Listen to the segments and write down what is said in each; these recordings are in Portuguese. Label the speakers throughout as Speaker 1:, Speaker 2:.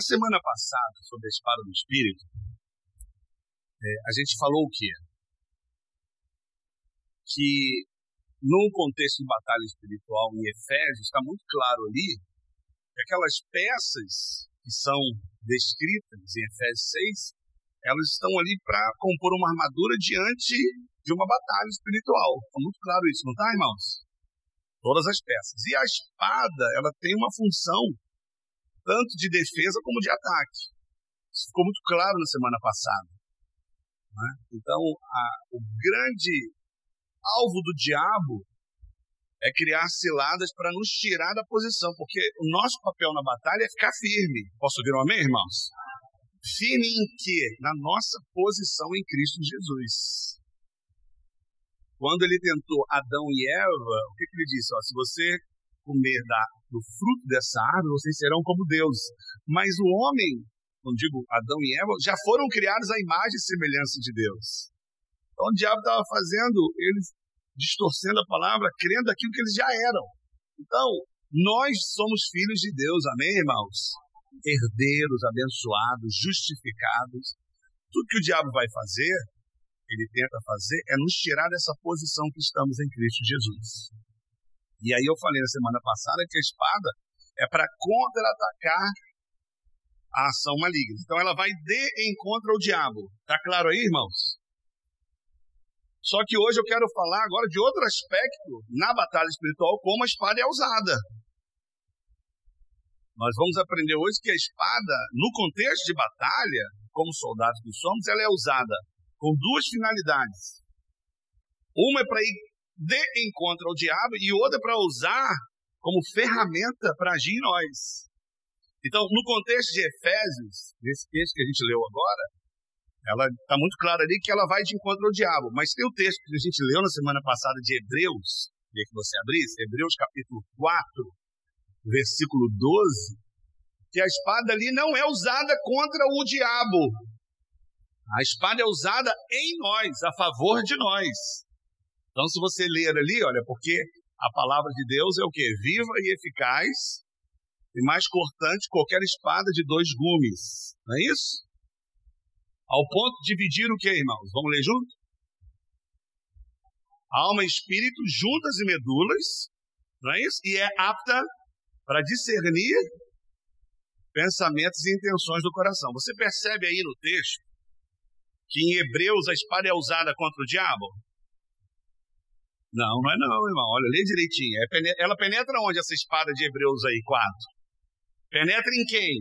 Speaker 1: Na semana passada, sobre a espada do Espírito, é, a gente falou o quê? Que num contexto de batalha espiritual em Efésios, está muito claro ali que aquelas peças que são descritas em Efésios 6, elas estão ali para compor uma armadura diante de uma batalha espiritual. Está muito claro isso, não está, irmãos? Todas as peças. E a espada, ela tem uma função tanto de defesa como de ataque. Isso ficou muito claro na semana passada. Né? Então, a, o grande alvo do diabo é criar ciladas para nos tirar da posição, porque o nosso papel na batalha é ficar firme. Posso ouvir um amém, irmãos? Firme em quê? Na nossa posição em Cristo Jesus. Quando ele tentou Adão e Eva, o que, que ele disse? Ó, se você comer da, do fruto dessa árvore, vocês serão como Deus. Mas o homem, quando digo Adão e Eva, já foram criados à imagem e semelhança de Deus. Então o diabo estava fazendo, eles distorcendo a palavra, crendo aquilo que eles já eram. Então, nós somos filhos de Deus, amém, irmãos? Herdeiros, abençoados, justificados. Tudo que o diabo vai fazer, ele tenta fazer, é nos tirar dessa posição que estamos em Cristo Jesus. E aí eu falei na semana passada que a espada é para contra-atacar a ação maligna. Então ela vai de encontro ao diabo. Tá claro aí, irmãos? Só que hoje eu quero falar agora de outro aspecto na batalha espiritual, como a espada é usada. Nós vamos aprender hoje que a espada, no contexto de batalha, como soldados que somos, ela é usada com duas finalidades. Uma é para ir de encontro ao diabo e outra é para usar como ferramenta para agir em nós. Então, no contexto de Efésios, nesse texto que a gente leu agora, ela está muito clara ali que ela vai de encontro ao diabo. Mas tem o texto que a gente leu na semana passada de Hebreus, queria que você abrisse, Hebreus capítulo 4, versículo 12, que a espada ali não é usada contra o diabo. A espada é usada em nós, a favor de nós. Então, se você ler ali, olha, porque a palavra de Deus é o que? Viva e eficaz, e mais cortante qualquer espada de dois gumes. Não é isso? Ao ponto de dividir o que, irmãos? Vamos ler junto? Alma e espírito, juntas e medulas, não é isso? E é apta para discernir pensamentos e intenções do coração. Você percebe aí no texto que em Hebreus a espada é usada contra o diabo? Não, não é não, irmão. Olha, lê direitinho. É ela penetra onde essa espada de Hebreus aí, 4? Penetra em quem?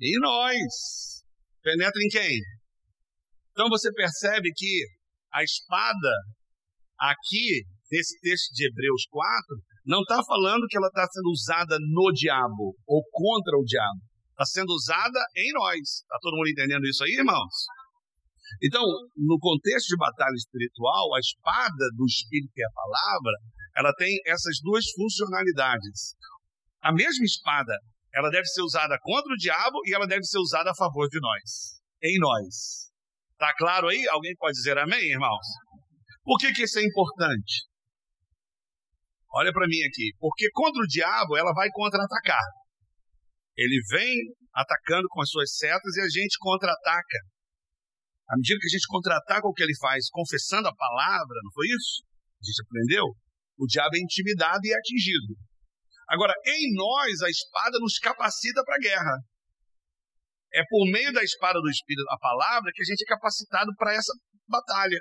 Speaker 1: Em nós. Penetra em quem? Então você percebe que a espada, aqui, nesse texto de Hebreus 4, não está falando que ela está sendo usada no diabo ou contra o diabo. Está sendo usada em nós. Está todo mundo entendendo isso aí, irmãos? Então, no contexto de batalha espiritual, a espada do Espírito e a palavra, ela tem essas duas funcionalidades. A mesma espada ela deve ser usada contra o diabo e ela deve ser usada a favor de nós, em nós. Tá claro aí? Alguém pode dizer amém, irmãos? Por que, que isso é importante? Olha para mim aqui. Porque contra o diabo ela vai contra-atacar. Ele vem atacando com as suas setas e a gente contra-ataca. À medida que a gente contra-ataca o que ele faz, confessando a palavra, não foi isso? A gente aprendeu? O diabo é intimidado e é atingido. Agora, em nós, a espada nos capacita para a guerra. É por meio da espada do Espírito, a palavra, que a gente é capacitado para essa batalha.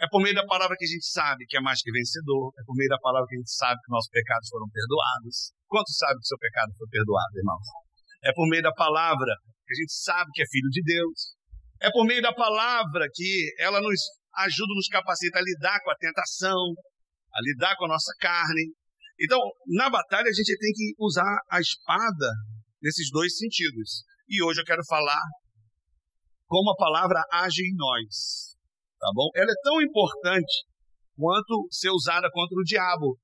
Speaker 1: É por meio da palavra que a gente sabe que é mais que vencedor. É por meio da palavra que a gente sabe que nossos pecados foram perdoados. Quantos sabem que seu pecado foi perdoado, irmãos? É por meio da palavra que a gente sabe que é filho de Deus. É por meio da palavra que ela nos ajuda, nos capacita a lidar com a tentação, a lidar com a nossa carne, então, na batalha, a gente tem que usar a espada nesses dois sentidos. E hoje eu quero falar como a palavra age em nós. Tá bom? Ela é tão importante quanto ser usada contra o diabo.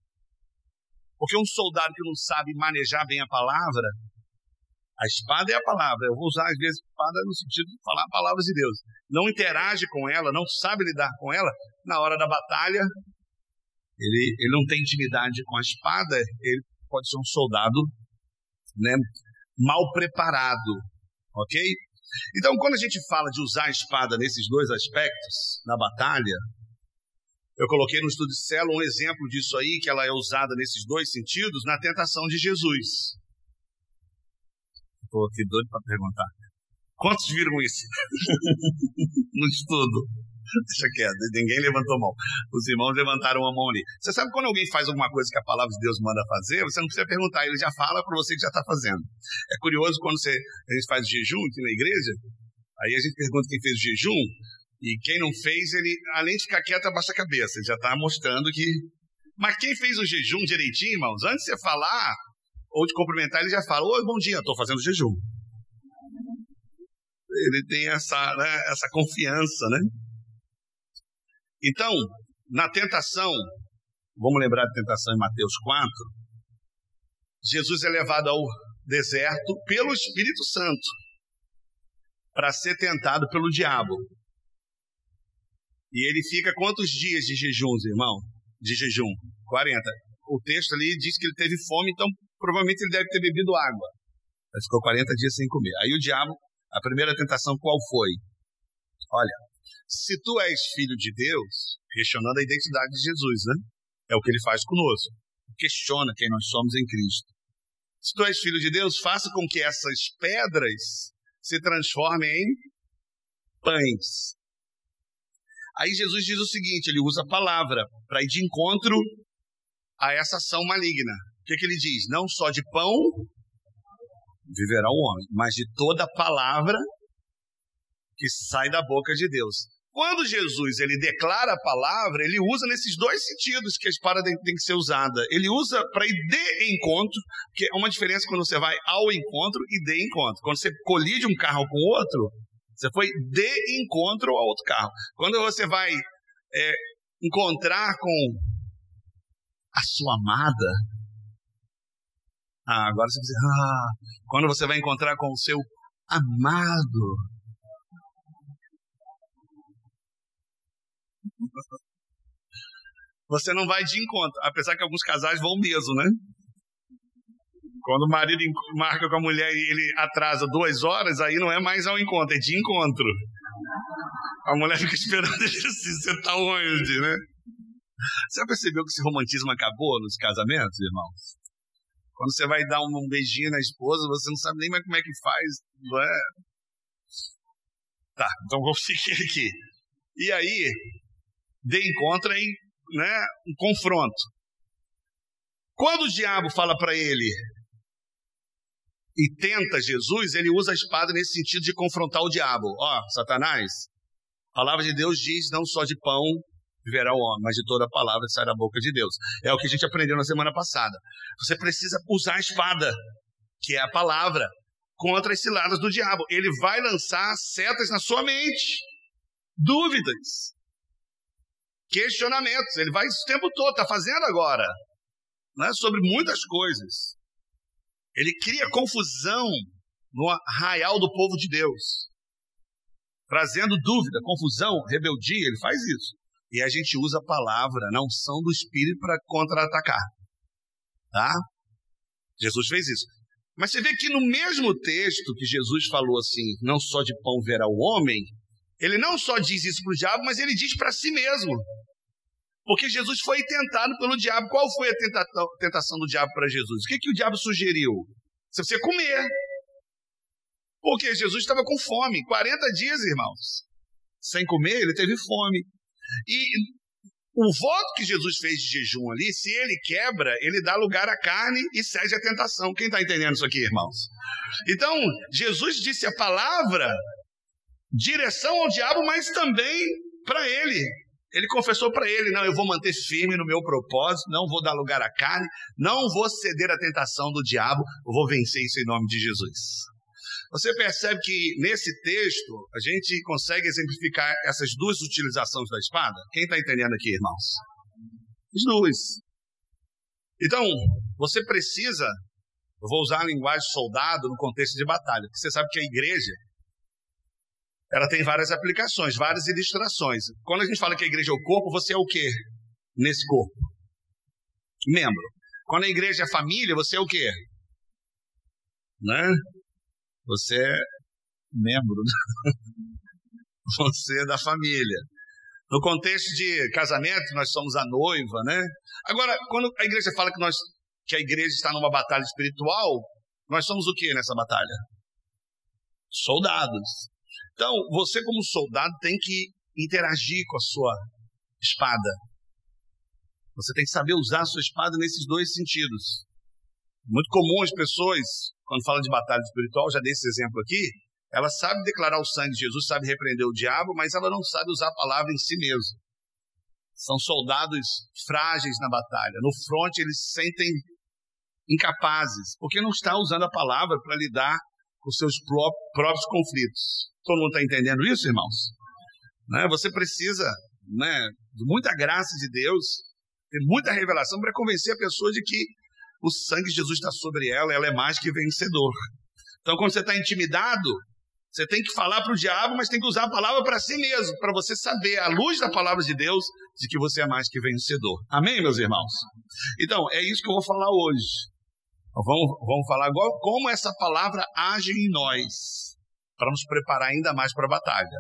Speaker 1: Porque um soldado que não sabe manejar bem a palavra, a espada é a palavra. Eu vou usar às vezes espada no sentido de falar palavras de Deus. Não interage com ela, não sabe lidar com ela, na hora da batalha ele, ele não tem intimidade com a espada, ele pode ser um soldado né, mal preparado, ok? Então, quando a gente fala de usar a espada nesses dois aspectos, na batalha, eu coloquei no estudo de célula um exemplo disso aí, que ela é usada nesses dois sentidos, na tentação de Jesus. Estou aqui doido para perguntar. Quantos viram isso? no estudo. Deixa quieto, ninguém levantou a mão. Os irmãos levantaram a mão ali. Você sabe quando alguém faz alguma coisa que a palavra de Deus manda fazer, você não precisa perguntar, ele já fala para você que já está fazendo. É curioso quando você, a gente faz jejum aqui na igreja, aí a gente pergunta quem fez o jejum, e quem não fez, ele, além de ficar quieto, abaixa a cabeça. Ele já está mostrando que. Mas quem fez o jejum direitinho, irmãos, antes de você falar ou de cumprimentar, ele já fala: Oi, bom dia, estou fazendo jejum. Ele tem essa, né, essa confiança, né? Então, na tentação, vamos lembrar da tentação em Mateus 4, Jesus é levado ao deserto pelo Espírito Santo para ser tentado pelo diabo. E ele fica quantos dias de jejum, irmão? De jejum? 40. O texto ali diz que ele teve fome, então provavelmente ele deve ter bebido água. Ele ficou 40 dias sem comer. Aí o diabo, a primeira tentação qual foi? Olha, se tu és filho de Deus, questionando a identidade de Jesus, né? É o que ele faz conosco. Questiona quem nós somos em Cristo. Se tu és filho de Deus, faça com que essas pedras se transformem em pães. Aí Jesus diz o seguinte: ele usa a palavra para ir de encontro a essa ação maligna. O que, que ele diz? Não só de pão viverá o homem, mas de toda palavra que sai da boca de Deus. Quando Jesus ele declara a palavra, ele usa nesses dois sentidos que a espada tem, tem que ser usada. Ele usa para ir de encontro, que é uma diferença quando você vai ao encontro e de encontro. Quando você colide um carro com o outro, você foi de encontro ao outro carro. Quando você vai é, encontrar com a sua amada, ah, agora você diz, ah, quando você vai encontrar com o seu amado, você não vai de encontro, apesar que alguns casais vão mesmo, né? Quando o marido marca com a mulher e ele atrasa duas horas, aí não é mais ao encontro, é de encontro. A mulher fica esperando ele assim, você tá onde, né? Você já percebeu que esse romantismo acabou nos casamentos, irmãos? Quando você vai dar um beijinho na esposa, você não sabe nem mais como é que faz, não é? Tá, então vou seguir aqui. E aí, de encontro em né, um confronto. Quando o diabo fala para ele, e tenta Jesus, ele usa a espada nesse sentido de confrontar o diabo. Ó, Satanás, a palavra de Deus diz não só de pão viverá o homem, mas de toda a palavra sai da boca de Deus. É o que a gente aprendeu na semana passada. Você precisa usar a espada, que é a palavra, contra as ciladas do diabo. Ele vai lançar setas na sua mente, dúvidas, questionamentos. Ele vai isso o tempo todo, está fazendo agora, né, sobre muitas coisas. Ele cria confusão no arraial do povo de Deus, trazendo dúvida, confusão, rebeldia. Ele faz isso. E a gente usa a palavra, na unção do Espírito, para contra-atacar. Tá? Jesus fez isso. Mas você vê que no mesmo texto que Jesus falou assim, não só de pão verá o homem, ele não só diz isso para o diabo, mas ele diz para si mesmo. Porque Jesus foi tentado pelo diabo. Qual foi a tentação do diabo para Jesus? O que, que o diabo sugeriu? Você precisa comer. Porque Jesus estava com fome. 40 dias, irmãos. Sem comer, ele teve fome. E o voto que Jesus fez de jejum ali, se ele quebra, ele dá lugar à carne e cede à tentação. Quem está entendendo isso aqui, irmãos? Então, Jesus disse a palavra, direção ao diabo, mas também para ele. Ele confessou para ele: não, eu vou manter firme no meu propósito, não vou dar lugar à carne, não vou ceder à tentação do diabo, vou vencer isso em nome de Jesus. Você percebe que nesse texto a gente consegue exemplificar essas duas utilizações da espada? Quem está entendendo aqui, irmãos? As duas. Então, você precisa, eu vou usar a linguagem soldado no contexto de batalha, porque você sabe que a igreja ela tem várias aplicações, várias ilustrações. Quando a gente fala que a igreja é o corpo, você é o quê nesse corpo? Membro. Quando a igreja é família, você é o quê? né? Você é membro, você é da família. No contexto de casamento, nós somos a noiva, né? Agora, quando a igreja fala que, nós, que a igreja está numa batalha espiritual, nós somos o que nessa batalha? Soldados. Então, você como soldado tem que interagir com a sua espada. Você tem que saber usar a sua espada nesses dois sentidos. Muito comum as pessoas, quando falam de batalha espiritual, já dei esse exemplo aqui, ela sabe declarar o sangue de Jesus, sabe repreender o diabo, mas ela não sabe usar a palavra em si mesma. São soldados frágeis na batalha. No front eles se sentem incapazes, porque não está usando a palavra para lidar com seus próprios conflitos. Todo mundo está entendendo isso, irmãos? Né? Você precisa né, de muita graça de Deus, ter muita revelação para convencer a pessoa de que o sangue de Jesus está sobre ela, ela é mais que vencedor. Então, quando você está intimidado, você tem que falar para o diabo, mas tem que usar a palavra para si mesmo, para você saber, à luz da palavra de Deus, de que você é mais que vencedor. Amém, meus irmãos? Então, é isso que eu vou falar hoje. Vamos, vamos falar agora como essa palavra age em nós, para nos preparar ainda mais para a batalha.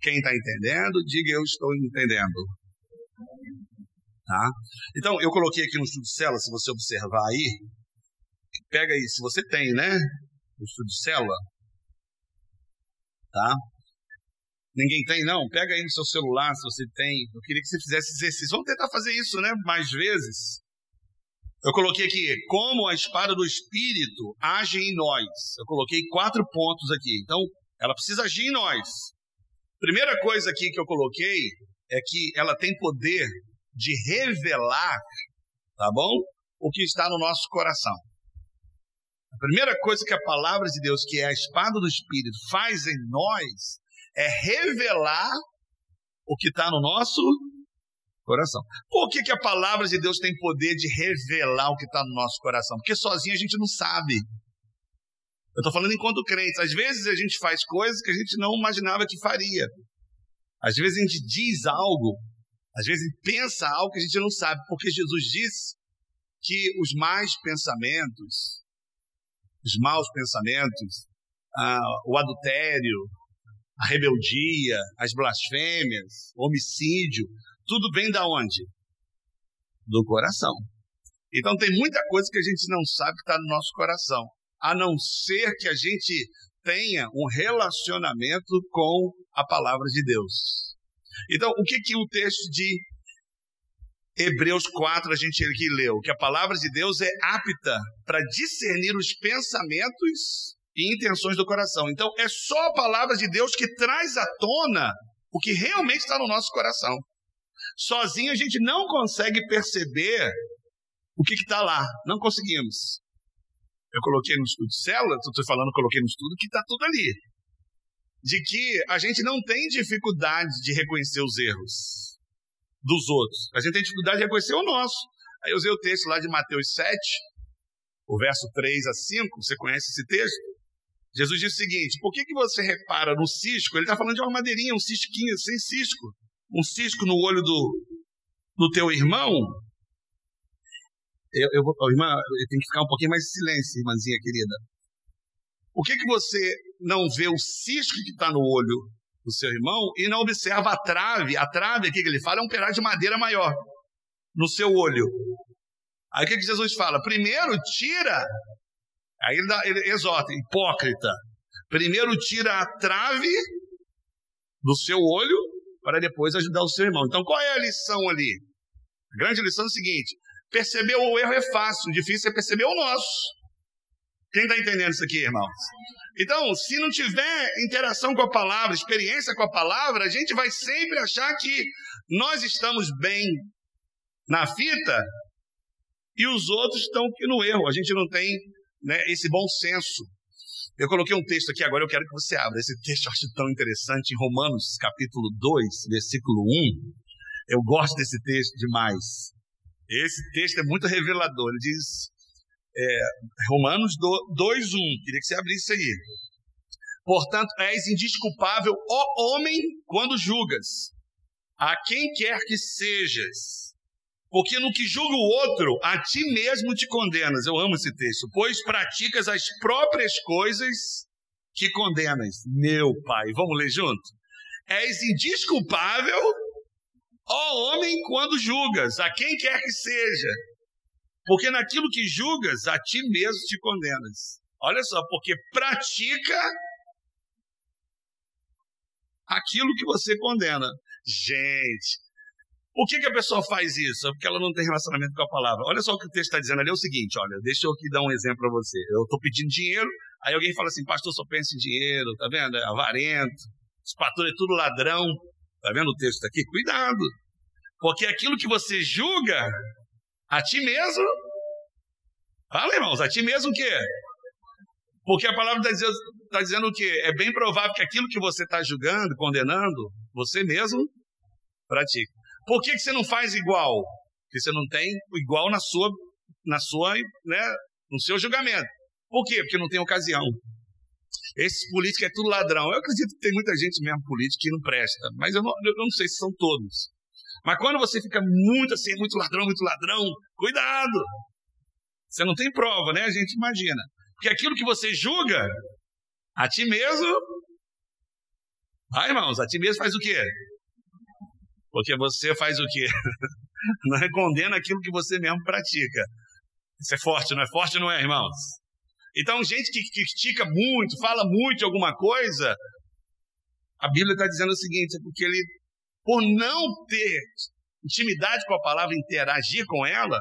Speaker 1: Quem está entendendo, diga eu estou entendendo. Tá? Então, eu coloquei aqui no estudo de célula, se você observar aí, pega aí, se você tem, né? O estudo de célula, tá? Ninguém tem, não? Pega aí no seu celular, se você tem. Eu queria que você fizesse exercício. Vamos tentar fazer isso, né? Mais vezes. Eu coloquei aqui como a espada do Espírito age em nós. Eu coloquei quatro pontos aqui. Então, ela precisa agir em nós. Primeira coisa aqui que eu coloquei é que ela tem poder de revelar, tá bom? O que está no nosso coração. A primeira coisa que a palavra de Deus, que é a espada do Espírito, faz em nós é revelar o que está no nosso coração. Por que, que a palavra de Deus tem poder de revelar o que está no nosso coração? Porque sozinho a gente não sabe. Eu estou falando enquanto crentes. Às vezes a gente faz coisas que a gente não imaginava que faria. Às vezes a gente diz algo, às vezes pensa algo que a gente não sabe, porque Jesus disse que os mais pensamentos, os maus pensamentos, ah, o adultério, a rebeldia, as blasfêmias, o homicídio, tudo vem da onde? Do coração. Então tem muita coisa que a gente não sabe que está no nosso coração, a não ser que a gente tenha um relacionamento com a palavra de Deus. Então, o que que o texto de Hebreus 4 a gente aqui leu? Que a palavra de Deus é apta para discernir os pensamentos e intenções do coração. Então, é só a palavra de Deus que traz à tona o que realmente está no nosso coração. Sozinho a gente não consegue perceber o que está lá. Não conseguimos. Eu coloquei no estudo de célula, estou falando, coloquei no estudo, que está tudo ali. De que a gente não tem dificuldade de reconhecer os erros dos outros. A gente tem dificuldade de reconhecer o nosso. Aí eu usei o texto lá de Mateus 7, o verso 3 a 5. Você conhece esse texto? Jesus diz o seguinte: por que, que você repara no cisco? Ele está falando de uma madeirinha, um cisquinho sem cisco um cisco no olho do, do teu irmão, eu, eu vou, irmã, tem que ficar um pouquinho mais de silêncio, irmãzinha querida. Por que, que você não vê o cisco que está no olho do seu irmão e não observa a trave? A trave aqui que ele fala é um pedaço de madeira maior no seu olho. Aí o que, que Jesus fala? Primeiro tira, aí ele, dá, ele exorta, hipócrita. Primeiro tira a trave do seu olho para depois ajudar o seu irmão. Então, qual é a lição ali? A grande lição é o seguinte: perceber o erro é fácil, difícil é perceber o nosso. Quem está entendendo isso aqui, irmãos? Então, se não tiver interação com a palavra, experiência com a palavra, a gente vai sempre achar que nós estamos bem na fita e os outros estão no erro. A gente não tem né, esse bom senso. Eu coloquei um texto aqui agora, eu quero que você abra. Esse texto eu acho tão interessante, em Romanos capítulo 2, versículo 1. Eu gosto desse texto demais. Esse texto é muito revelador. Ele diz, é, Romanos 2, 1. Queria que você abrisse aí. Portanto, és indisculpável, ó homem, quando julgas, a quem quer que sejas. Porque no que julga o outro, a ti mesmo te condenas. Eu amo esse texto. Pois praticas as próprias coisas que condenas. Meu pai, vamos ler junto? És indisculpável, ó homem, quando julgas, a quem quer que seja. Porque naquilo que julgas, a ti mesmo te condenas. Olha só, porque pratica aquilo que você condena. Gente, por que, que a pessoa faz isso? É porque ela não tem relacionamento com a palavra. Olha só o que o texto está dizendo ali, é o seguinte, olha, deixa eu aqui dar um exemplo para você. Eu estou pedindo dinheiro, aí alguém fala assim, pastor, só pensa em dinheiro, tá vendo? É avarento, os pastores é tudo ladrão. Tá vendo o texto aqui? Cuidado. Porque aquilo que você julga a ti mesmo, fala irmãos, a ti mesmo o quê? Porque a palavra está dizendo, tá dizendo o quê? É bem provável que aquilo que você está julgando, condenando, você mesmo pratica. Por que, que você não faz igual? Porque você não tem igual na sua, na sua, né, no seu julgamento. Por quê? Porque não tem ocasião. Esses políticos é tudo ladrão. Eu acredito que tem muita gente mesmo política que não presta, mas eu não, eu não sei se são todos. Mas quando você fica muito assim, muito ladrão, muito ladrão, cuidado! Você não tem prova, né? A gente imagina. Porque aquilo que você julga, a ti mesmo. Ah, irmãos, a ti mesmo faz o quê? Porque você faz o quê? Não é condena aquilo que você mesmo pratica. Isso é forte, não é forte, não é, irmãos? Então, gente que critica muito, fala muito alguma coisa, a Bíblia está dizendo o seguinte: é porque ele, por não ter intimidade com a palavra, interagir com ela,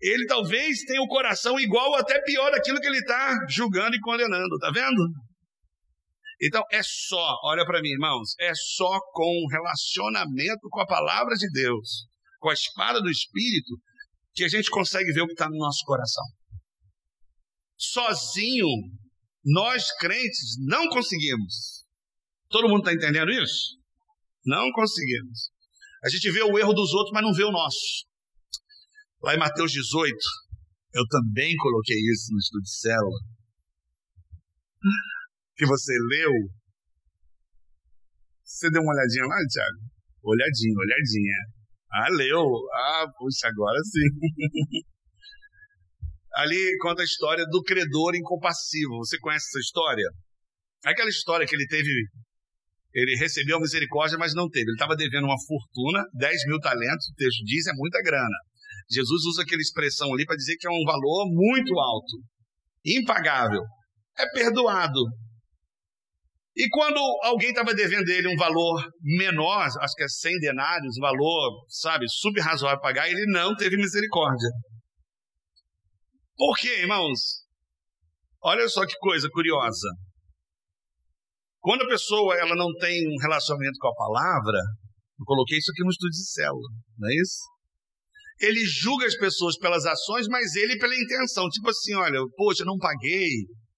Speaker 1: ele talvez tenha o coração igual ou até pior daquilo que ele está julgando e condenando, tá vendo? Então é só, olha para mim, irmãos, é só com relacionamento com a palavra de Deus, com a espada do Espírito, que a gente consegue ver o que está no nosso coração. Sozinho, nós crentes não conseguimos. Todo mundo está entendendo isso? Não conseguimos. A gente vê o erro dos outros, mas não vê o nosso. Lá em Mateus 18, eu também coloquei isso no estudo de célula que você leu, você deu uma olhadinha lá, Thiago? Olhadinha, olhadinha. Ah, leu. Ah, puxa, agora sim. Ali conta a história do credor incompassivo. Você conhece essa história? Aquela história que ele teve. Ele recebeu a misericórdia, mas não teve. Ele estava devendo uma fortuna, 10 mil talentos, o texto diz, é muita grana. Jesus usa aquela expressão ali para dizer que é um valor muito alto, impagável. É perdoado, e quando alguém estava devendo ele um valor menor, acho que é 100 denários, um valor, sabe, subrazoável pagar, ele não teve misericórdia. Por quê, irmãos? Olha só que coisa curiosa. Quando a pessoa ela não tem um relacionamento com a palavra, eu coloquei isso aqui no estudo de célula, não é isso? Ele julga as pessoas pelas ações, mas ele pela intenção. Tipo assim, olha, poxa, não paguei.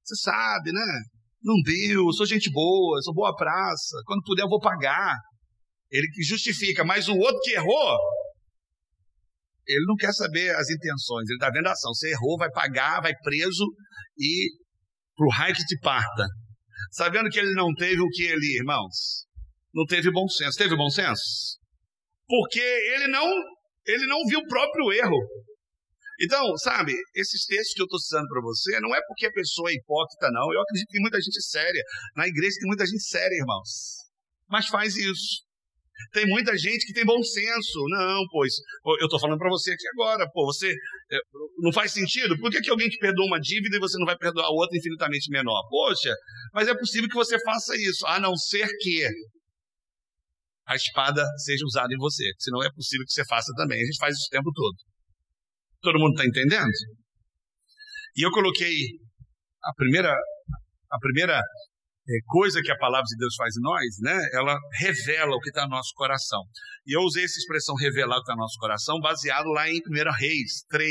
Speaker 1: Você sabe, né? Não deu, sou gente boa, sou boa praça, quando puder eu vou pagar. Ele justifica, mas o outro que errou, ele não quer saber as intenções, ele está vendo a ação. Você errou, vai pagar, vai preso e pro raio que te parta. Sabendo que ele não teve o que ele, irmãos? Não teve bom senso. Teve bom senso? Porque ele não, ele não viu o próprio erro. Então, sabe, esses textos que eu estou citando para você, não é porque a pessoa é hipócrita, não. Eu acredito que tem muita gente séria. Na igreja tem muita gente séria, irmãos. Mas faz isso. Tem muita gente que tem bom senso. Não, pois, eu estou falando para você aqui agora, pô, você não faz sentido? Por que, que alguém te perdoa uma dívida e você não vai perdoar outra infinitamente menor? Poxa, mas é possível que você faça isso, a não ser que a espada seja usada em você. Senão é possível que você faça também. A gente faz isso o tempo todo. Todo mundo está entendendo? E eu coloquei a primeira, a primeira é, coisa que a palavra de Deus faz em nós, né? Ela revela o que está no nosso coração. E eu usei essa expressão revelar o que está no nosso coração baseado lá em 1 Reis 3,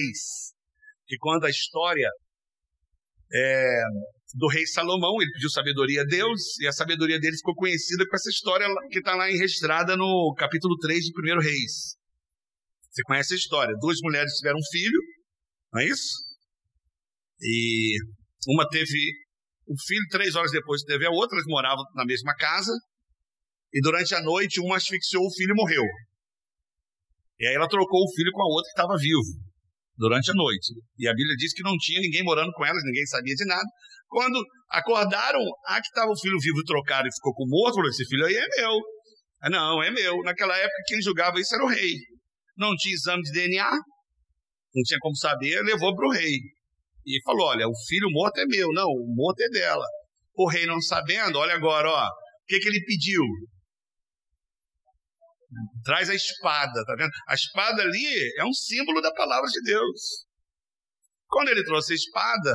Speaker 1: que quando a história é, do rei Salomão, ele pediu sabedoria a Deus, e a sabedoria dele ficou conhecida com essa história que está lá registrada no capítulo 3 de 1 Reis. Você conhece a história. Duas mulheres tiveram um filho, não é isso? E uma teve o filho, três horas depois teve a outra, eles moravam na mesma casa. E durante a noite, uma asfixiou o filho e morreu. E aí ela trocou o filho com a outra que estava vivo durante a noite. E a Bíblia diz que não tinha ninguém morando com elas, ninguém sabia de nada. Quando acordaram, a que estava o filho vivo trocado e ficou com o morto, falou: Esse filho aí é meu. Ah, não, é meu. Naquela época, quem julgava isso era o rei. Não tinha exame de DNA, não tinha como saber, levou para o rei. E falou: Olha, o filho morto é meu. Não, o morto é dela. O rei não sabendo, olha agora, ó. O que, que ele pediu? Traz a espada, tá vendo? A espada ali é um símbolo da palavra de Deus. Quando ele trouxe a espada,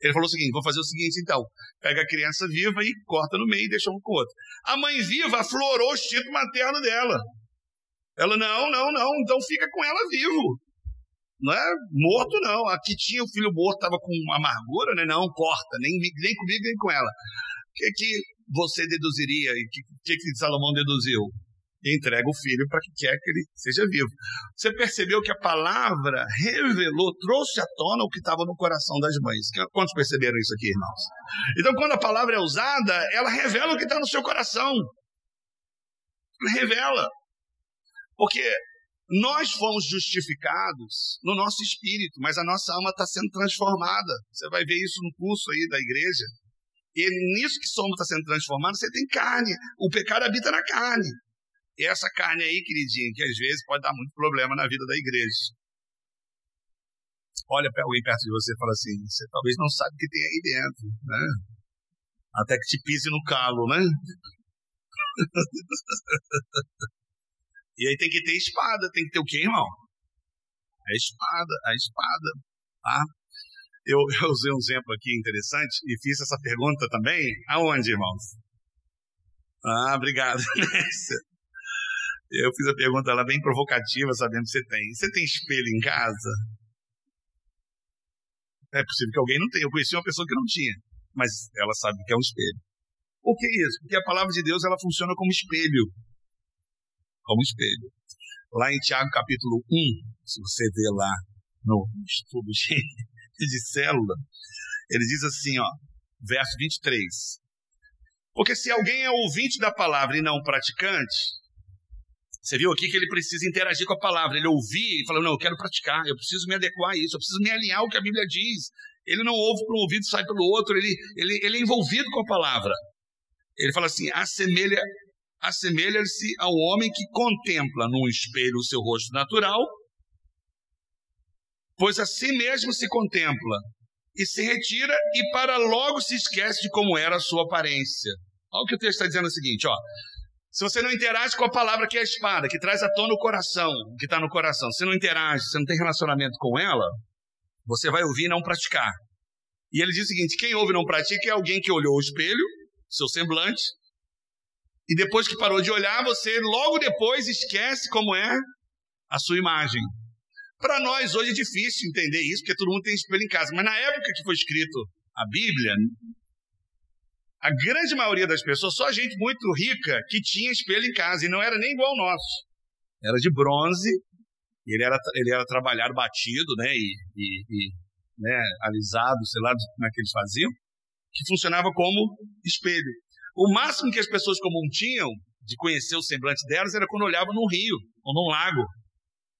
Speaker 1: ele falou o seguinte: vou fazer o seguinte então. Pega a criança viva e corta no meio e deixa um com o outro. A mãe viva aflorou o instinto materno dela. Ela, não, não, não, então fica com ela vivo. Não é morto, não. Aqui tinha o filho morto, estava com amargura, né? Não, corta, nem, nem comigo, nem com ela. O que, que você deduziria? O que, que, que Salomão deduziu? entrega o filho para que quer que ele seja vivo. Você percebeu que a palavra revelou, trouxe à tona o que estava no coração das mães. Quantos perceberam isso aqui, irmãos? Então, quando a palavra é usada, ela revela o que está no seu coração. Revela. Porque nós fomos justificados no nosso espírito, mas a nossa alma está sendo transformada. Você vai ver isso no curso aí da igreja. E nisso que somos está sendo transformado, você tem carne. O pecado habita na carne. E essa carne aí, queridinha, que às vezes pode dar muito problema na vida da igreja. Olha para alguém perto de você e fala assim: você talvez não sabe o que tem aí dentro, né? Até que te pise no calo, né? e aí tem que ter espada, tem que ter o quê, irmão? A espada, a espada, tá? Eu, eu usei um exemplo aqui interessante e fiz essa pergunta também. Aonde, irmãos? Ah, obrigado. Eu fiz a pergunta lá bem provocativa, sabendo que você tem. Você tem espelho em casa? É possível que alguém não tenha. Eu conheci uma pessoa que não tinha, mas ela sabe que é um espelho. Por que isso? Porque a palavra de Deus ela funciona como espelho. Como espelho. Lá em Tiago capítulo 1, se você ver lá no estudo de célula, ele diz assim, ó, verso 23. Porque se alguém é ouvinte da palavra e não praticante, você viu aqui que ele precisa interagir com a palavra. Ele ouvir e falar: Não, eu quero praticar, eu preciso me adequar a isso, eu preciso me alinhar ao que a Bíblia diz. Ele não ouve por um ouvido sai pelo outro, ele, ele, ele é envolvido com a palavra. Ele fala assim: assemelha, assemelha-se ao homem que contempla num espelho o seu rosto natural, pois assim mesmo se contempla e se retira e para logo se esquece de como era a sua aparência. Olha o que o texto está dizendo é o seguinte, ó. Se você não interage com a palavra que é a espada, que traz à tona o coração, que está no coração, você não interage, você não tem relacionamento com ela, você vai ouvir e não praticar. E ele diz o seguinte: quem ouve e não pratica é alguém que olhou o espelho, seu semblante, e depois que parou de olhar, você logo depois esquece como é a sua imagem. Para nós hoje é difícil entender isso, porque todo mundo tem espelho em casa, mas na época que foi escrito a Bíblia, a grande maioria das pessoas, só gente muito rica que tinha espelho em casa e não era nem igual ao nosso. Era de bronze, ele era, ele era trabalhado batido, né, e, e, e né, alisado, sei lá como é que eles faziam, que funcionava como espelho. O máximo que as pessoas comuns tinham de conhecer o semblante delas era quando olhavam num rio ou num lago.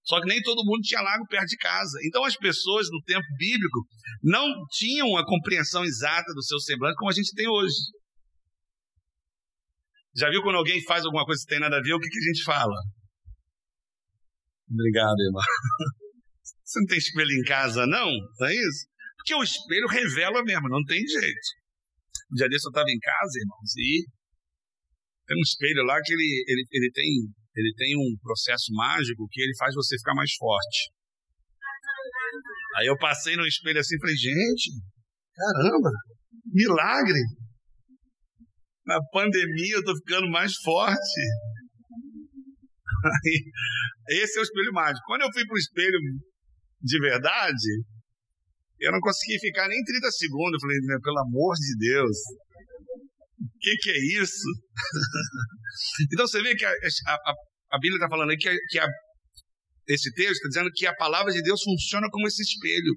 Speaker 1: Só que nem todo mundo tinha lago perto de casa. Então as pessoas no tempo bíblico não tinham a compreensão exata do seu semblante como a gente tem hoje. Já viu quando alguém faz alguma coisa que tem nada a ver, o que, que a gente fala? Obrigado, irmão. Você não tem espelho em casa, não? Não é isso? Porque o espelho revela mesmo, não tem jeito. Um dia desse eu estava em casa, irmãos, e tem um espelho lá que ele, ele, ele tem ele tem um processo mágico que ele faz você ficar mais forte. Aí eu passei no espelho assim e falei, gente, caramba, milagre. Na pandemia eu tô ficando mais forte. Aí, esse é o espelho mágico. Quando eu fui pro espelho de verdade, eu não consegui ficar nem 30 segundos. Eu falei, pelo amor de Deus, o que, que é isso? então você vê que a, a, a Bíblia está falando aí que, que a, esse texto está dizendo que a palavra de Deus funciona como esse espelho.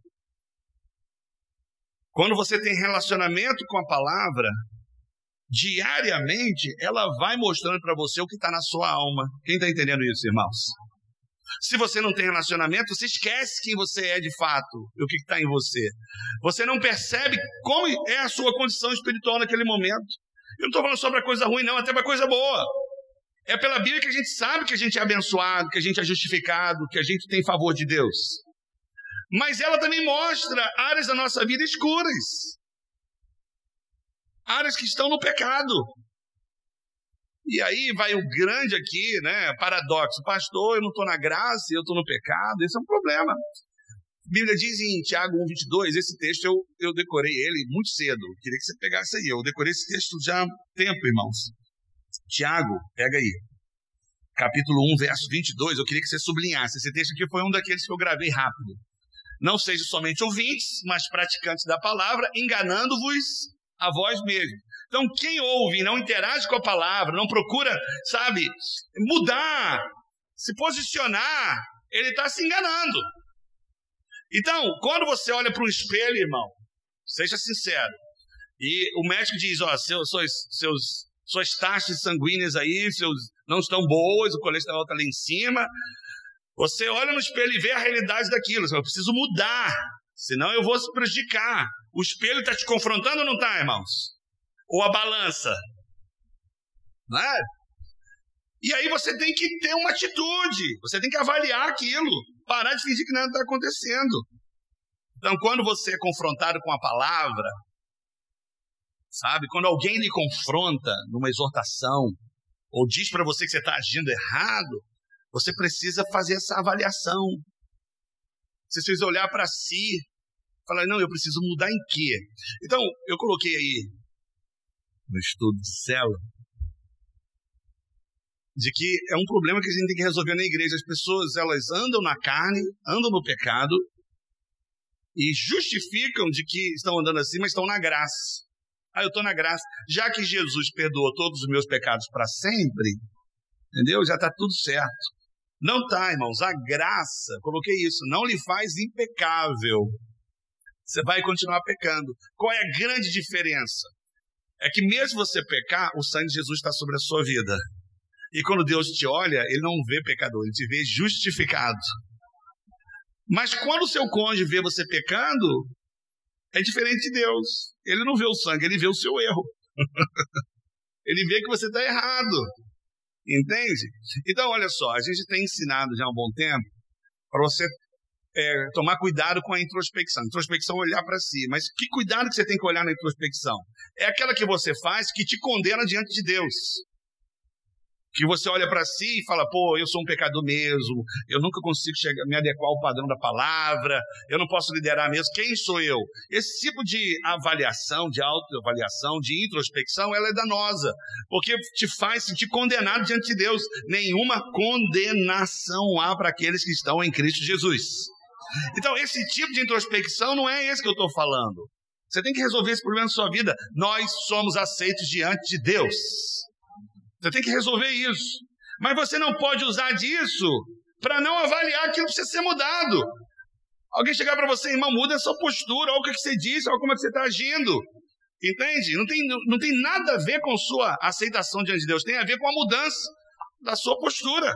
Speaker 1: Quando você tem relacionamento com a palavra, diariamente ela vai mostrando para você o que está na sua alma. Quem está entendendo isso, irmãos? Se você não tem relacionamento, você esquece quem você é de fato e o que está em você. Você não percebe como é a sua condição espiritual naquele momento. Eu não estou falando só para coisa ruim, não, até para coisa boa. É pela Bíblia que a gente sabe que a gente é abençoado, que a gente é justificado, que a gente tem favor de Deus. Mas ela também mostra áreas da nossa vida escuras. Áreas que estão no pecado. E aí vai o grande aqui, né? Paradoxo. Pastor, eu não estou na graça, eu estou no pecado. Esse é um problema. A Bíblia diz em Tiago 1,22, esse texto eu, eu decorei ele muito cedo. Queria que você pegasse aí. Eu decorei esse texto já há tempo, irmãos. Tiago, pega aí. Capítulo 1, verso 22. Eu queria que você sublinhasse. Esse texto aqui foi um daqueles que eu gravei rápido. Não sejam somente ouvintes, mas praticantes da palavra, enganando-vos a vós mesmos. Então, quem ouve não interage com a palavra, não procura, sabe, mudar, se posicionar, ele está se enganando. Então, quando você olha para o espelho, irmão, seja sincero. E o médico diz: ó, seus, seus, seus, suas taxas sanguíneas aí seus, não estão boas, o colesterol está lá em cima. Você olha no espelho e vê a realidade daquilo. Eu preciso mudar, senão eu vou se prejudicar. O espelho está te confrontando ou não está, irmãos? Ou a balança. Né? E aí você tem que ter uma atitude, você tem que avaliar aquilo, parar de fingir que nada está acontecendo. Então, quando você é confrontado com a palavra, sabe, quando alguém lhe confronta numa exortação, ou diz para você que você está agindo errado, você precisa fazer essa avaliação. Você precisa olhar para si, falar, não, eu preciso mudar em quê? Então, eu coloquei aí no estudo de célula, de que é um problema que a gente tem que resolver na igreja. As pessoas, elas andam na carne, andam no pecado e justificam de que estão andando assim, mas estão na graça. Ah, eu estou na graça. Já que Jesus perdoou todos os meus pecados para sempre, entendeu? Já está tudo certo. Não está, irmãos. A graça, coloquei isso, não lhe faz impecável. Você vai continuar pecando. Qual é a grande diferença? É que mesmo você pecar, o sangue de Jesus está sobre a sua vida. E quando Deus te olha, ele não vê pecador, ele te vê justificado. Mas quando o seu cônjuge vê você pecando, é diferente de Deus. Ele não vê o sangue, ele vê o seu erro. ele vê que você está errado. Entende? Então, olha só, a gente tem ensinado já há um bom tempo para você é, tomar cuidado com a introspecção. Introspecção é olhar para si. Mas que cuidado que você tem que olhar na introspecção? É aquela que você faz que te condena diante de Deus. Que você olha para si e fala, pô, eu sou um pecador mesmo, eu nunca consigo chegar, me adequar ao padrão da palavra, eu não posso liderar mesmo, quem sou eu? Esse tipo de avaliação, de autoavaliação, de introspecção, ela é danosa, porque te faz sentir condenado diante de Deus. Nenhuma condenação há para aqueles que estão em Cristo Jesus. Então, esse tipo de introspecção não é esse que eu estou falando. Você tem que resolver esse problema na sua vida. Nós somos aceitos diante de Deus. Você tem que resolver isso. Mas você não pode usar disso para não avaliar aquilo que precisa ser mudado. Alguém chegar para você, irmão, muda a sua postura, olha o que você disse, olha como é que você está agindo. Entende? Não tem, não tem nada a ver com sua aceitação diante de Deus, tem a ver com a mudança da sua postura.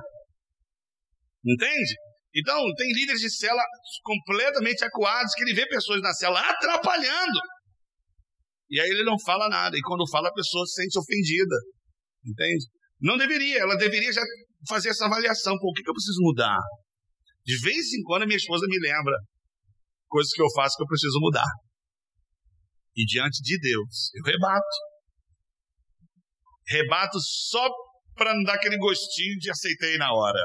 Speaker 1: Entende? Então, tem líderes de cela completamente acuados que ele vê pessoas na cela atrapalhando. E aí ele não fala nada. E quando fala, a pessoa se sente ofendida. Entende? Não deveria. Ela deveria já fazer essa avaliação. Por que, que eu preciso mudar? De vez em quando a minha esposa me lembra coisas que eu faço que eu preciso mudar. E diante de Deus, eu rebato. Rebato só para não dar aquele gostinho de aceitei na hora.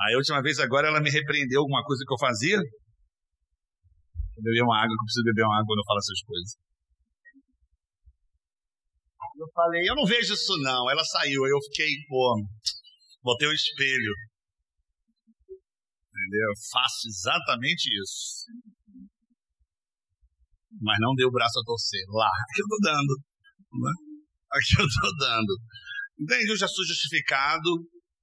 Speaker 1: Aí a última vez agora ela me repreendeu alguma coisa que eu fazia. Eu bebi uma água, eu preciso beber uma água quando eu falo essas coisas. Eu falei, eu não vejo isso não. Ela saiu, aí eu fiquei, pô, botei o espelho. Entendeu? Eu faço exatamente isso. Mas não deu o braço a torcer. Lá, aqui eu tô dando. Né? Aqui eu tô dando. Entende? Eu já sou justificado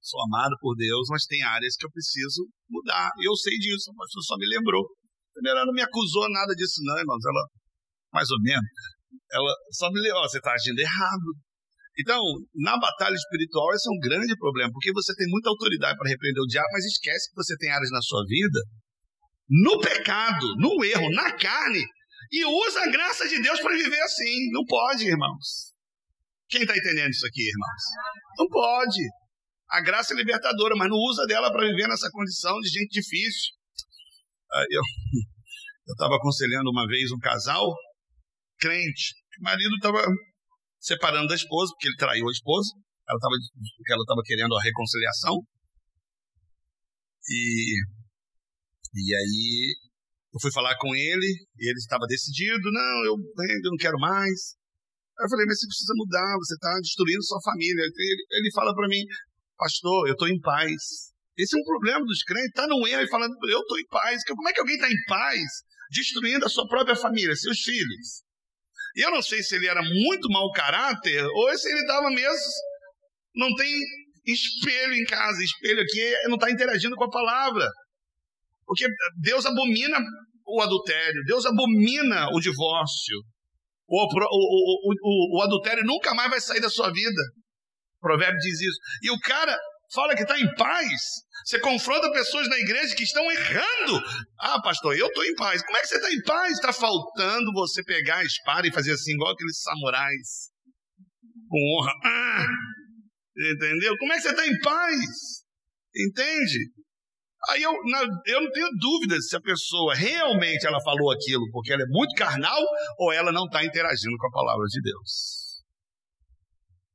Speaker 1: sou amado por Deus, mas tem áreas que eu preciso mudar. E eu sei disso, a pastora só me lembrou. Primeiro, ela não me acusou nada disso, não, irmãos. Ela, mais ou menos, ela só me lembrou, você está agindo errado. Então, na batalha espiritual, esse é um grande problema, porque você tem muita autoridade para repreender o diabo, mas esquece que você tem áreas na sua vida, no pecado, no erro, na carne, e usa a graça de Deus para viver assim. Não pode, irmãos. Quem está entendendo isso aqui, irmãos? Não pode. A graça é libertadora, mas não usa dela para viver nessa condição de gente difícil. Ah, eu estava aconselhando uma vez um casal crente. O marido estava separando da esposa, porque ele traiu a esposa. Ela estava ela estava querendo a reconciliação. E, e aí eu fui falar com ele, e ele estava decidido, não, eu, eu não quero mais. Aí eu falei, mas você precisa mudar, você está destruindo sua família. Ele, ele fala para mim, pastor, eu estou em paz. Esse é um problema dos crentes, está no erro e falando, eu estou em paz. Como é que alguém está em paz destruindo a sua própria família, seus filhos? E eu não sei se ele era muito mau caráter ou se ele estava mesmo. Não tem espelho em casa, espelho aqui não está interagindo com a palavra. Porque Deus abomina o adultério, Deus abomina o divórcio. O, o, o, o, adultério nunca mais vai sair da sua vida. Provérbio diz isso. E o cara fala que está em paz. Você confronta pessoas na igreja que estão errando. Ah, pastor, eu estou em paz. Como é que você está em paz? Está faltando você pegar a espada e fazer assim, igual aqueles samurais. Com honra. Ah, entendeu? Como é que você está em paz? Entende? Aí eu, eu não tenho dúvida se a pessoa realmente ela falou aquilo porque ela é muito carnal ou ela não está interagindo com a palavra de Deus.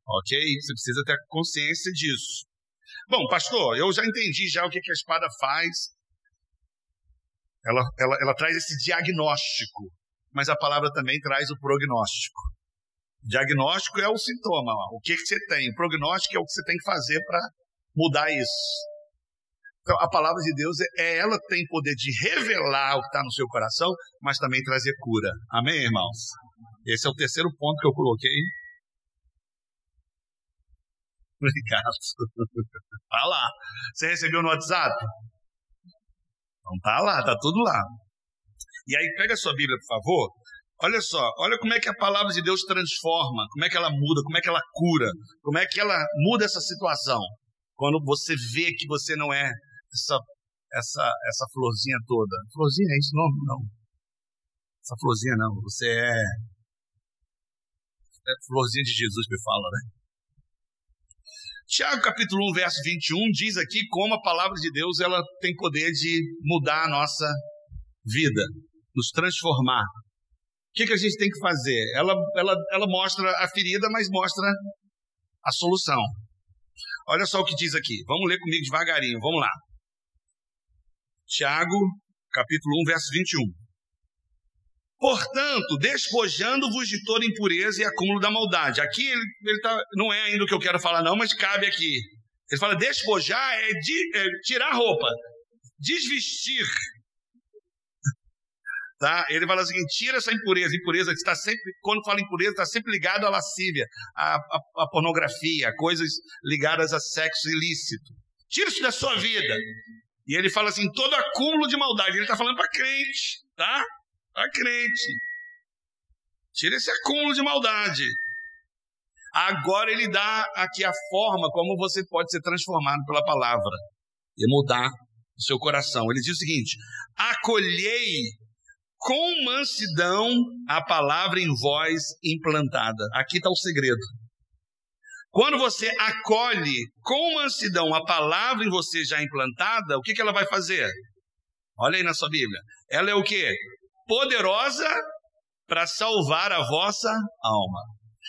Speaker 1: Ok? Você precisa ter consciência disso. Bom, pastor, eu já entendi já o que, que a espada faz. Ela, ela, ela traz esse diagnóstico, mas a palavra também traz o prognóstico. Diagnóstico é o sintoma, o que, que você tem. O prognóstico é o que você tem que fazer para mudar isso. Então, a palavra de Deus, é, ela tem poder de revelar o que está no seu coração, mas também trazer cura. Amém, irmãos? Esse é o terceiro ponto que eu coloquei. Obrigado. Tá lá. Você recebeu no WhatsApp? Então tá lá, tá tudo lá. E aí, pega a sua Bíblia, por favor. Olha só, olha como é que a palavra de Deus transforma, como é que ela muda, como é que ela cura, como é que ela muda essa situação. Quando você vê que você não é essa, essa, essa florzinha toda. Florzinha é isso nome? Não. Essa florzinha não. Você é. É florzinha de Jesus que fala, né? Tiago capítulo 1, verso 21 diz aqui como a palavra de Deus ela tem poder de mudar a nossa vida, nos transformar. O que, que a gente tem que fazer? Ela, ela, ela mostra a ferida, mas mostra a solução. Olha só o que diz aqui. Vamos ler comigo devagarinho. Vamos lá. Tiago, capítulo 1, verso 21. Portanto, despojando-vos de toda impureza e acúmulo da maldade. Aqui ele, ele tá, não é ainda o que eu quero falar, não, mas cabe aqui. Ele fala: despojar é, de, é tirar roupa, desvestir. Tá? Ele fala seguinte: tira essa impureza. Impureza está sempre, quando fala impureza, está sempre ligado à lascívia, à, à, à pornografia, a coisas ligadas a sexo ilícito. Tira isso da sua vida. E ele fala assim: todo acúmulo de maldade. Ele está falando para crente, tá? Para crente. Tira esse acúmulo de maldade. Agora ele dá aqui a forma como você pode ser transformado pela palavra e mudar o seu coração. Ele diz o seguinte: acolhei com mansidão a palavra em voz implantada. Aqui está o segredo. Quando você acolhe com mansidão a palavra em você já implantada, o que, que ela vai fazer? Olha aí na sua Bíblia. Ela é o que? Poderosa para salvar a vossa alma.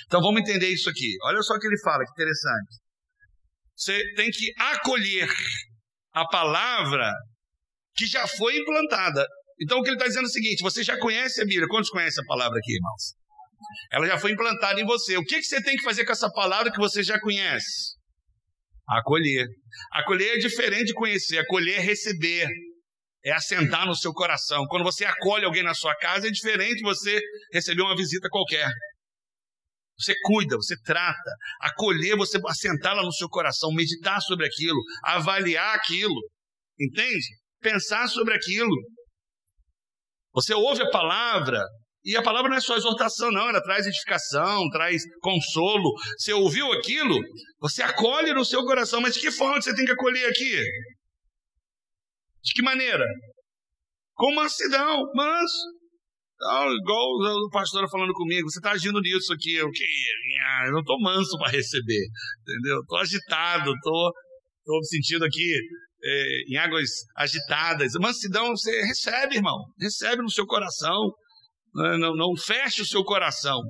Speaker 1: Então vamos entender isso aqui. Olha só o que ele fala, que interessante. Você tem que acolher a palavra que já foi implantada. Então o que ele está dizendo é o seguinte: você já conhece a Bíblia. Quantos conhecem a palavra aqui, irmãos? Ela já foi implantada em você. O que, que você tem que fazer com essa palavra que você já conhece? Acolher. Acolher é diferente de conhecer. Acolher é receber. É assentar no seu coração. Quando você acolhe alguém na sua casa, é diferente você receber uma visita qualquer. Você cuida, você trata. Acolher, você assentar lá no seu coração, meditar sobre aquilo, avaliar aquilo. Entende? Pensar sobre aquilo. Você ouve a palavra, E a palavra não é só exortação, não, ela traz edificação, traz consolo. Você ouviu aquilo, você acolhe no seu coração, mas de que forma você tem que acolher aqui? De que maneira? Com mansidão, manso. Igual o pastor falando comigo, você está agindo nisso aqui, eu, que, ah, eu não estou manso para receber, entendeu? Estou agitado, estou me sentindo aqui é, em águas agitadas. Mansidão você recebe, irmão, recebe no seu coração, não, não, não feche o seu coração.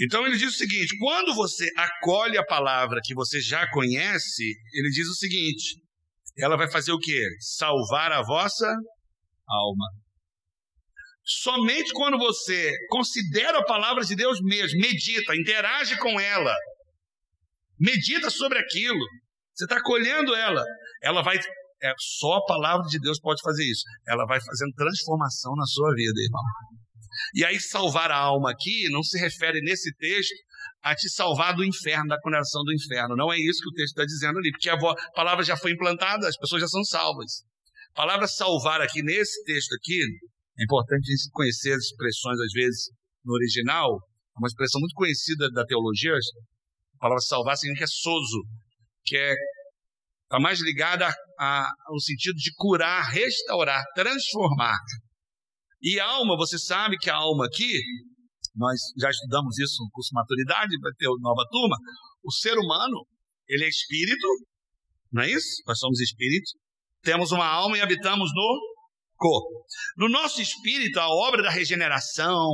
Speaker 1: Então ele diz o seguinte: quando você acolhe a palavra que você já conhece, ele diz o seguinte: ela vai fazer o quê? Salvar a vossa alma. Somente quando você considera a palavra de Deus mesmo, medita, interage com ela, medita sobre aquilo, você está colhendo ela, ela vai. É, só a palavra de Deus pode fazer isso. Ela vai fazendo transformação na sua vida, irmão. E aí, salvar a alma aqui não se refere nesse texto a te salvar do inferno, da condenação do inferno. Não é isso que o texto está dizendo ali, porque a palavra já foi implantada, as pessoas já são salvas. A palavra salvar aqui, nesse texto aqui, é importante a gente conhecer as expressões, às vezes, no original, é uma expressão muito conhecida da teologia. A palavra salvar significa soso, que é está mais ligada a, a, ao sentido de curar, restaurar, transformar. E alma, você sabe que a alma aqui, nós já estudamos isso no curso Maturidade, vai ter nova turma. O ser humano, ele é espírito, não é isso? Nós somos espírito, temos uma alma e habitamos no corpo. No nosso espírito, a obra da regeneração,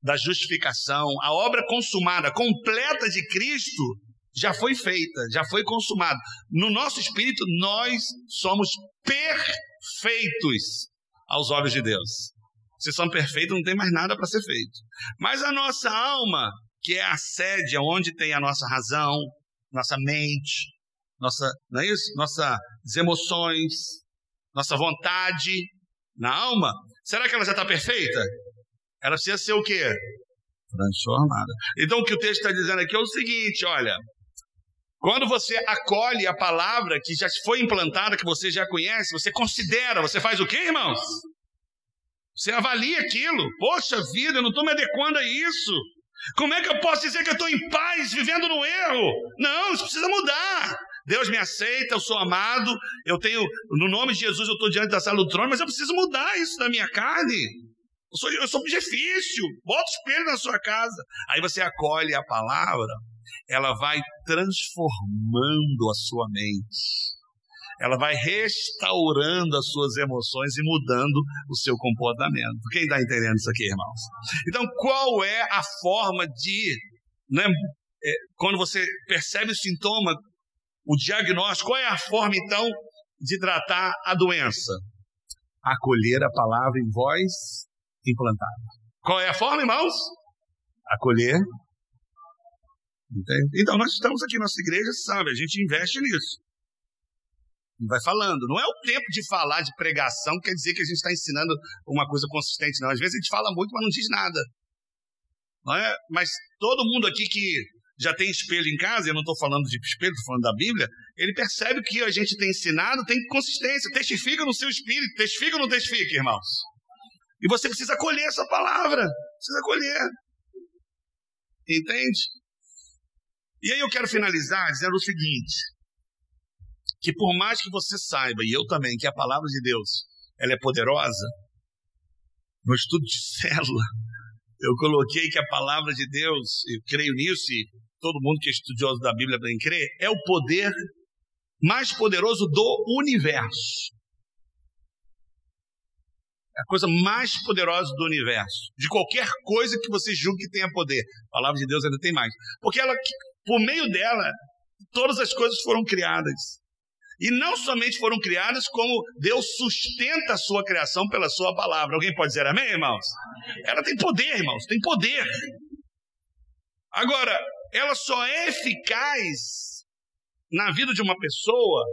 Speaker 1: da justificação, a obra consumada, completa de Cristo, já foi feita, já foi consumada. No nosso espírito, nós somos perfeitos aos olhos de Deus. Se somos perfeitos, não tem mais nada para ser feito. Mas a nossa alma, que é a sede onde tem a nossa razão, nossa mente, nossa, não é isso? Nossas emoções, nossa vontade na alma, será que ela já está perfeita? Ela precisa ser o quê? Transformada. Então o que o texto está dizendo aqui é o seguinte: olha, quando você acolhe a palavra que já foi implantada, que você já conhece, você considera, você faz o quê, irmãos? Você avalia aquilo. Poxa vida, eu não estou me adequando a isso. Como é que eu posso dizer que eu estou em paz, vivendo no erro? Não, isso precisa mudar. Deus me aceita, eu sou amado, eu tenho, no nome de Jesus, eu estou diante da sala do trono, mas eu preciso mudar isso da minha carne. Eu sou, eu sou difícil, bota o espelho na sua casa. Aí você acolhe a palavra, ela vai transformando a sua mente. Ela vai restaurando as suas emoções e mudando o seu comportamento. Quem está entendendo isso aqui, irmãos? Então, qual é a forma de, né, é, quando você percebe o sintoma, o diagnóstico, qual é a forma então de tratar a doença? Acolher a palavra em voz implantada. Qual é a forma, irmãos? Acolher. Entende? Então, nós estamos aqui, nossa igreja sabe, a gente investe nisso. Vai falando. Não é o tempo de falar de pregação, quer dizer que a gente está ensinando uma coisa consistente, não. Às vezes a gente fala muito, mas não diz nada. Não é? Mas todo mundo aqui que já tem espelho em casa, eu não estou falando de espelho, estou falando da Bíblia, ele percebe que a gente tem ensinado, tem consistência, testifica no seu espírito, testifica ou não testifica, irmãos? E você precisa colher essa palavra, precisa colher. Entende? E aí eu quero finalizar dizendo o seguinte, que por mais que você saiba, e eu também, que a palavra de Deus, ela é poderosa, no estudo de célula, eu coloquei que a palavra de Deus, eu creio nisso, e todo mundo que é estudioso da Bíblia tem crer, é o poder mais poderoso do universo. É a coisa mais poderosa do universo. De qualquer coisa que você julgue que tenha poder. A palavra de Deus ainda tem mais. Porque ela, por meio dela, todas as coisas foram criadas. E não somente foram criadas, como Deus sustenta a sua criação pela sua palavra. Alguém pode dizer amém, irmãos? Ela tem poder, irmãos, tem poder. Agora, ela só é eficaz na vida de uma pessoa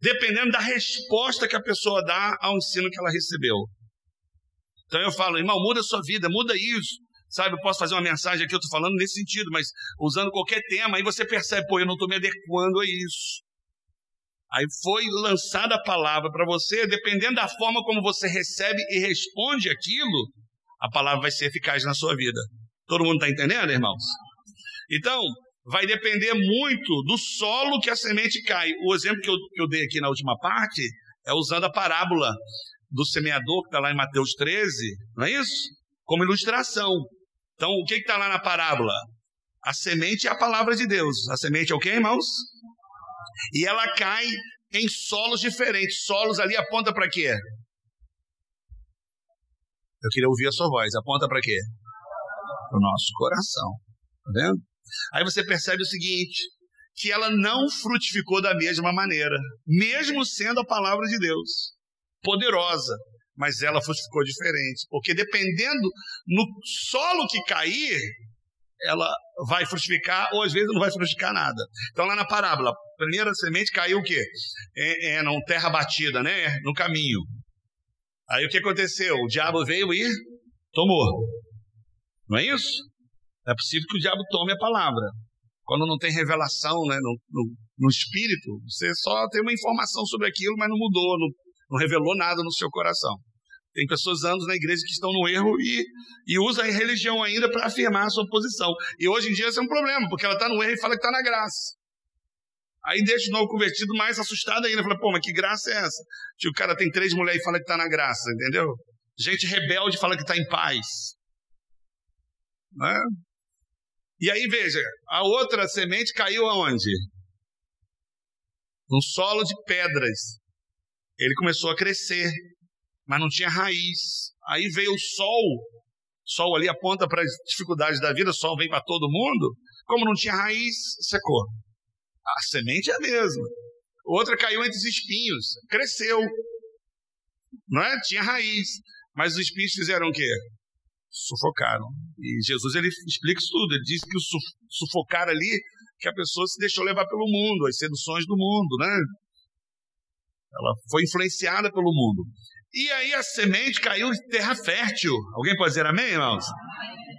Speaker 1: dependendo da resposta que a pessoa dá ao ensino que ela recebeu. Então eu falo, irmão, muda a sua vida, muda isso. Sabe, eu posso fazer uma mensagem aqui, eu estou falando nesse sentido, mas usando qualquer tema, aí você percebe, pô, eu não estou me adequando a isso. Aí foi lançada a palavra para você, dependendo da forma como você recebe e responde aquilo, a palavra vai ser eficaz na sua vida. Todo mundo está entendendo, irmãos? Então, vai depender muito do solo que a semente cai. O exemplo que eu, que eu dei aqui na última parte é usando a parábola do semeador, que está lá em Mateus 13, não é isso? Como ilustração. Então, o que está lá na parábola? A semente é a palavra de Deus. A semente é o que, irmãos? E ela cai em solos diferentes. Solos ali aponta para quê? Eu queria ouvir a sua voz. Aponta para quê? Para o nosso coração. Tá vendo? Aí você percebe o seguinte: que ela não frutificou da mesma maneira, mesmo sendo a palavra de Deus, poderosa, mas ela frutificou diferente, porque dependendo no solo que cair, ela vai frutificar ou às vezes não vai frutificar nada. Então lá na parábola, a primeira semente caiu o quê? É, é não terra batida, né? No caminho. Aí o que aconteceu? O diabo veio e tomou. Não é isso? É possível que o diabo tome a palavra. Quando não tem revelação né, no, no, no espírito, você só tem uma informação sobre aquilo, mas não mudou, não, não revelou nada no seu coração. Tem pessoas anos na igreja que estão no erro e, e usa a religião ainda para afirmar a sua posição. E hoje em dia isso é um problema, porque ela está no erro e fala que está na graça. Aí deixa o novo convertido mais assustado ainda. Fala, pô, mas que graça é essa? Que o cara tem três mulheres e fala que está na graça, entendeu? Gente rebelde fala que está em paz. Né? E aí, veja, a outra semente caiu aonde? Num solo de pedras. Ele começou a crescer, mas não tinha raiz. Aí veio o sol. Sol ali aponta para as dificuldades da vida, sol vem para todo mundo. Como não tinha raiz, secou. A semente é a mesma. Outra caiu entre os espinhos, cresceu. Não é? Tinha raiz. Mas os espinhos fizeram o quê? sufocaram. E Jesus ele explica isso tudo. Ele diz que o sufocar ali que a pessoa se deixou levar pelo mundo, as seduções do mundo, né? Ela foi influenciada pelo mundo. E aí a semente caiu em terra fértil. Alguém pode dizer amém, irmãos?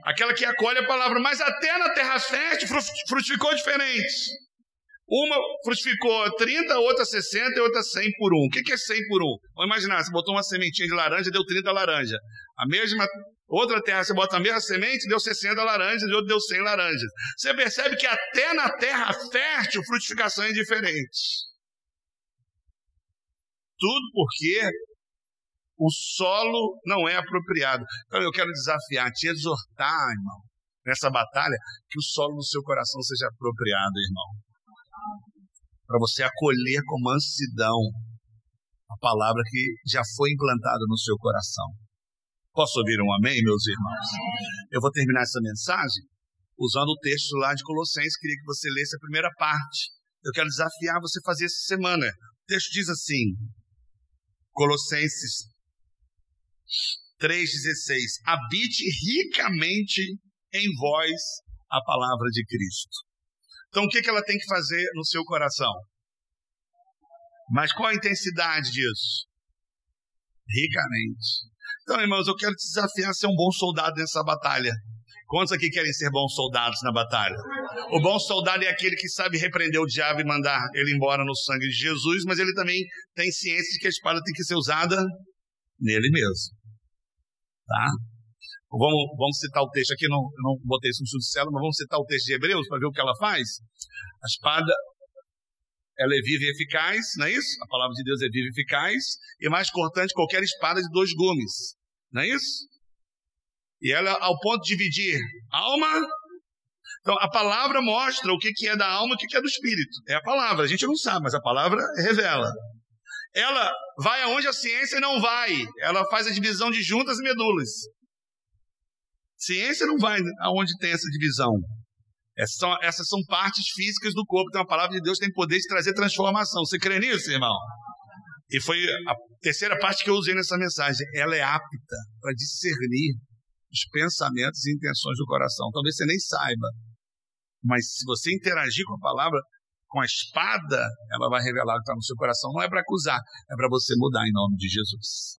Speaker 1: Aquela que acolhe a palavra, mas até na terra fértil frutificou diferente. Uma frutificou 30, outra 60 e outra 100 por um. O que é 100 por um? Vamos imaginar, você botou uma sementinha de laranja, deu 30 laranja. A mesma Outra terra, você bota a mesma semente, deu 60 laranjas, e outra deu 100 laranjas. Você percebe que até na terra fértil, frutificação é diferente. Tudo porque o solo não é apropriado. Então eu quero desafiar, te exortar, irmão, nessa batalha, que o solo do seu coração seja apropriado, irmão. Para você acolher com mansidão a palavra que já foi implantada no seu coração. Posso ouvir um amém, meus irmãos? Eu vou terminar essa mensagem usando o texto lá de Colossenses. Queria que você lesse a primeira parte. Eu quero desafiar você a fazer essa semana. O texto diz assim, Colossenses 3,16: Habite ricamente em vós a palavra de Cristo. Então, o que, que ela tem que fazer no seu coração? Mas qual a intensidade disso? Ricamente. Então, irmãos, eu quero te desafiar a ser um bom soldado nessa batalha. Quantos aqui querem ser bons soldados na batalha? O bom soldado é aquele que sabe repreender o diabo e mandar ele embora no sangue de Jesus, mas ele também tem ciência de que a espada tem que ser usada nele mesmo. Tá? Vamos, vamos citar o texto aqui, não, não botei isso no estudo de mas vamos citar o texto de Hebreus para ver o que ela faz. A espada ela é viva e eficaz, não é isso? A palavra de Deus é viva e eficaz, e mais cortante qualquer espada de dois gumes, não é isso? E ela, ao ponto de dividir alma. Então, a palavra mostra o que é da alma e o que é do espírito. É a palavra, a gente não sabe, mas a palavra revela. Ela vai aonde a ciência não vai. Ela faz a divisão de juntas e medulas. Ciência não vai aonde tem essa divisão. Essas são, essas são partes físicas do corpo. Então a palavra de Deus tem poder de trazer transformação. Você crê nisso, irmão? E foi a terceira parte que eu usei nessa mensagem. Ela é apta para discernir os pensamentos e intenções do coração. Talvez você nem saiba. Mas se você interagir com a palavra, com a espada, ela vai revelar o que está no seu coração. Não é para acusar, é para você mudar em nome de Jesus.